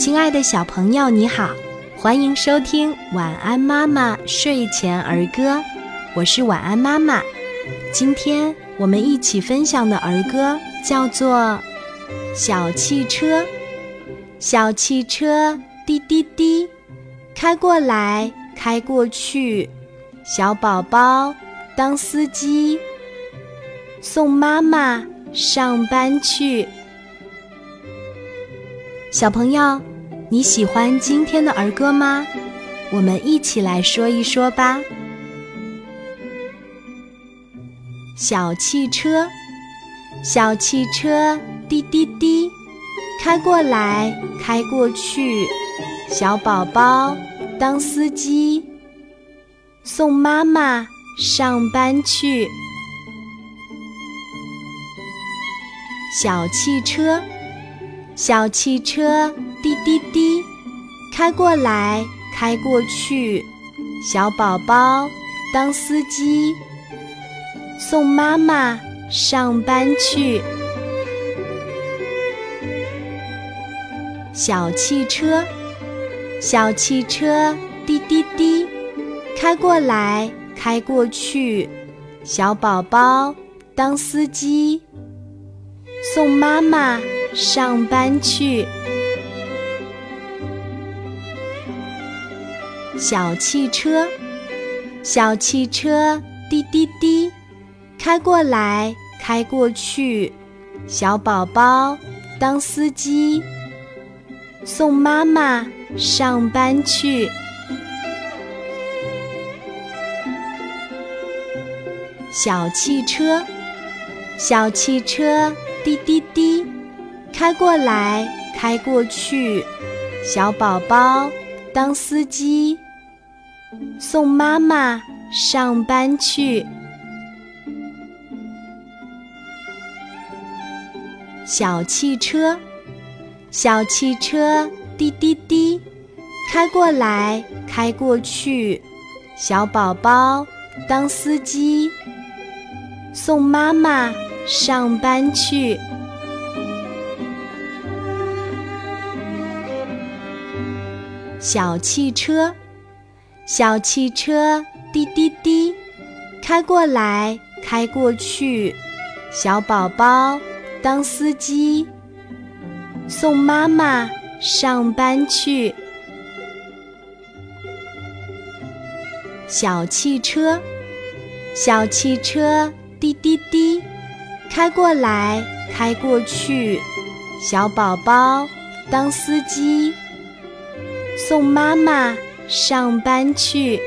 亲爱的小朋友，你好，欢迎收听《晚安妈妈睡前儿歌》，我是晚安妈妈。今天我们一起分享的儿歌叫做《小汽车》。小汽车滴滴滴，开过来开过去，小宝宝当司机，送妈妈上班去。小朋友，你喜欢今天的儿歌吗？我们一起来说一说吧。小汽车，小汽车滴滴滴。开过来，开过去，小宝宝当司机，送妈妈上班去。小汽车，小汽车滴滴滴，开过来，开过去，小宝宝当司机，送妈妈上班去。小汽车，小汽车滴滴滴，开过来开过去，小宝宝当司机，送妈妈上班去。小汽车，小汽车滴滴滴，开过来开过去，小宝宝当司机。送妈妈上班去。小汽车，小汽车滴滴滴，开过来开过去，小宝宝当司机，送妈妈上班去。小汽车。小汽车滴滴滴，开过来开过去，小宝宝当司机，送妈妈上班去。小汽车，小汽车滴滴滴，开过来开过去，小宝宝当司机。送妈妈上班去。小汽车，小汽车滴滴滴，开过来开过去，小宝宝当司机，送妈妈上班去。